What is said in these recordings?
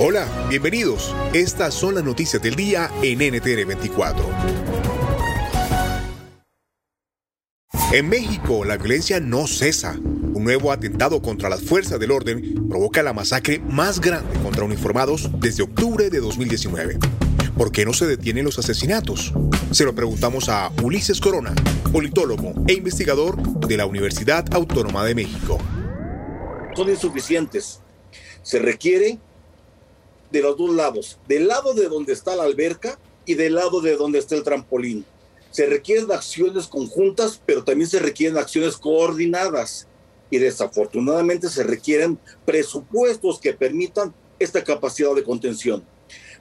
Hola, bienvenidos. Estas son las noticias del día en NTN 24. En México, la violencia no cesa. Un nuevo atentado contra las fuerzas del orden provoca la masacre más grande contra uniformados desde octubre de 2019. ¿Por qué no se detienen los asesinatos? Se lo preguntamos a Ulises Corona, politólogo e investigador de la Universidad Autónoma de México. Son insuficientes. Se requiere de los dos lados, del lado de donde está la alberca y del lado de donde está el trampolín. Se requieren acciones conjuntas, pero también se requieren acciones coordinadas. Y desafortunadamente se requieren presupuestos que permitan esta capacidad de contención.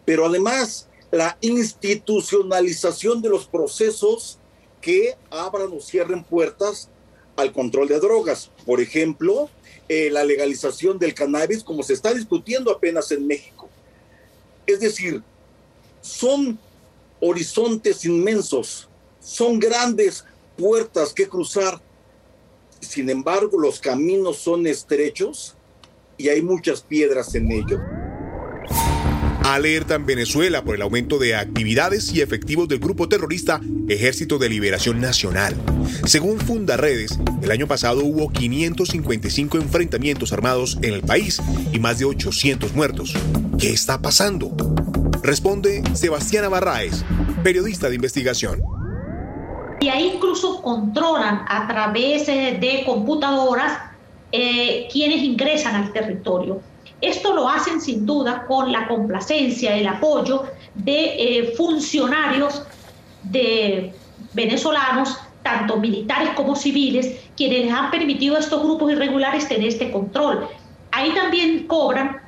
Pero además, la institucionalización de los procesos que abran o cierren puertas al control de drogas. Por ejemplo, eh, la legalización del cannabis, como se está discutiendo apenas en México. Es decir, son horizontes inmensos, son grandes puertas que cruzar. Sin embargo, los caminos son estrechos y hay muchas piedras en ellos. Alerta en Venezuela por el aumento de actividades y efectivos del grupo terrorista Ejército de Liberación Nacional. Según Fundaredes, el año pasado hubo 555 enfrentamientos armados en el país y más de 800 muertos. ¿Qué está pasando? Responde Sebastián Barraez, periodista de investigación. Y ahí incluso controlan a través eh, de computadoras eh, quienes ingresan al territorio. Esto lo hacen sin duda con la complacencia, el apoyo de eh, funcionarios de venezolanos, tanto militares como civiles, quienes les han permitido a estos grupos irregulares tener este control. Ahí también cobran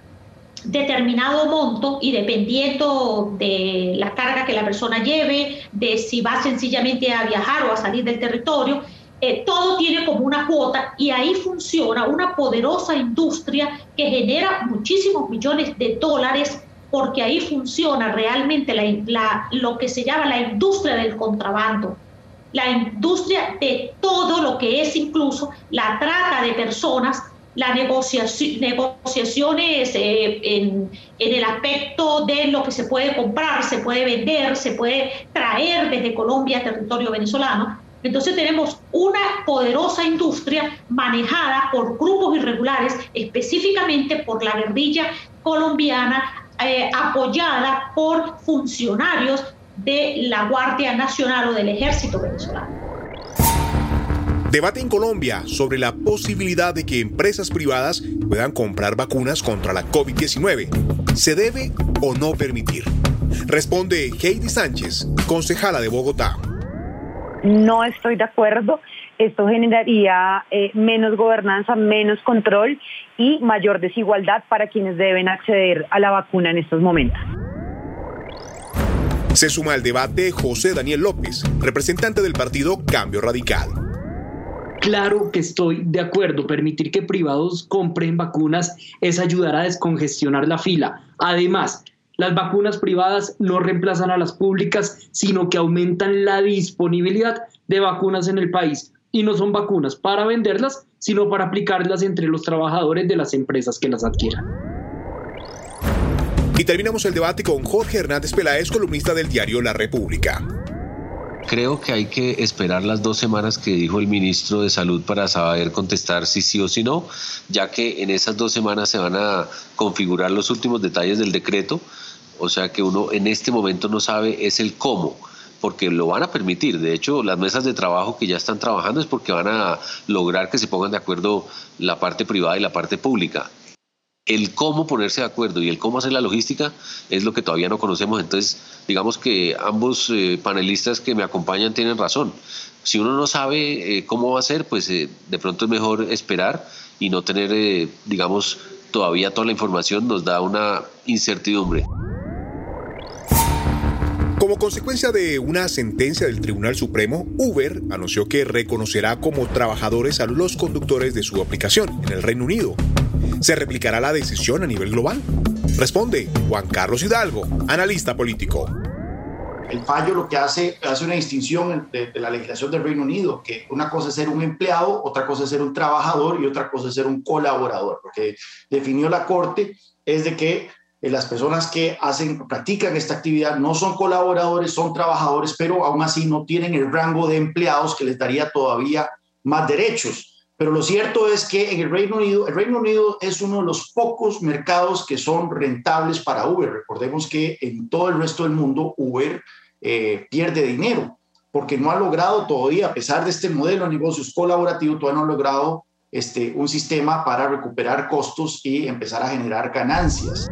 determinado monto y dependiendo de la carga que la persona lleve, de si va sencillamente a viajar o a salir del territorio, eh, todo tiene como una cuota y ahí funciona una poderosa industria que genera muchísimos millones de dólares porque ahí funciona realmente lo que se llama la industria del contrabando, la industria de todo lo que es incluso la trata de personas, las negociación, negociaciones eh, en el aspecto de lo que se puede comprar, se puede vender, se puede traer desde Colombia a territorio venezolano entonces tenemos una poderosa industria manejada por grupos irregulares, específicamente por la guerrilla colombiana, eh, apoyada por funcionarios de la Guardia Nacional o del Ejército venezolano. Debate en Colombia sobre la posibilidad de que empresas privadas puedan comprar vacunas contra la COVID-19. ¿Se debe o no permitir? Responde Heidi Sánchez, concejala de Bogotá no estoy de acuerdo. Esto generaría eh, menos gobernanza, menos control y mayor desigualdad para quienes deben acceder a la vacuna en estos momentos. Se suma al debate José Daniel López, representante del partido Cambio Radical. Claro que estoy de acuerdo. Permitir que privados compren vacunas es ayudar a descongestionar la fila. Además, las vacunas privadas no reemplazan a las públicas, sino que aumentan la disponibilidad de vacunas en el país. Y no son vacunas para venderlas, sino para aplicarlas entre los trabajadores de las empresas que las adquieran. Y terminamos el debate con Jorge Hernández Peláez, columnista del diario La República. Creo que hay que esperar las dos semanas que dijo el ministro de Salud para saber contestar si sí o si no, ya que en esas dos semanas se van a configurar los últimos detalles del decreto, o sea que uno en este momento no sabe es el cómo porque lo van a permitir. De hecho, las mesas de trabajo que ya están trabajando es porque van a lograr que se pongan de acuerdo la parte privada y la parte pública el cómo ponerse de acuerdo y el cómo hacer la logística es lo que todavía no conocemos. Entonces, digamos que ambos eh, panelistas que me acompañan tienen razón. Si uno no sabe eh, cómo va a ser, pues eh, de pronto es mejor esperar y no tener, digamos, todavía toda la información nos da una incertidumbre. Como consecuencia de una sentencia del Tribunal Supremo, Uber anunció que reconocerá como trabajadores a los conductores de su aplicación en el Reino Unido. ¿Se replicará la decisión a nivel global? Responde Juan Carlos Hidalgo, analista político. El fallo lo que hace hace una distinción de, la legislación del Reino Unido, que una cosa es ser un empleado, otra cosa es ser un trabajador y otra cosa es ser un colaborador. Lo que definió la Corte es de que las personas que hacen, practican esta actividad no son colaboradores, son trabajadores, pero aún así no tienen el rango de empleados que les daría todavía más derechos. Pero lo cierto es que en el Reino Unido, el Reino Unido es uno de los pocos mercados que son rentables para Uber. Recordemos que en todo el resto del mundo Uber eh, pierde dinero porque no ha logrado todavía, a pesar de este modelo de negocios colaborativo, todavía no ha logrado este, un sistema para recuperar costos y empezar a generar ganancias.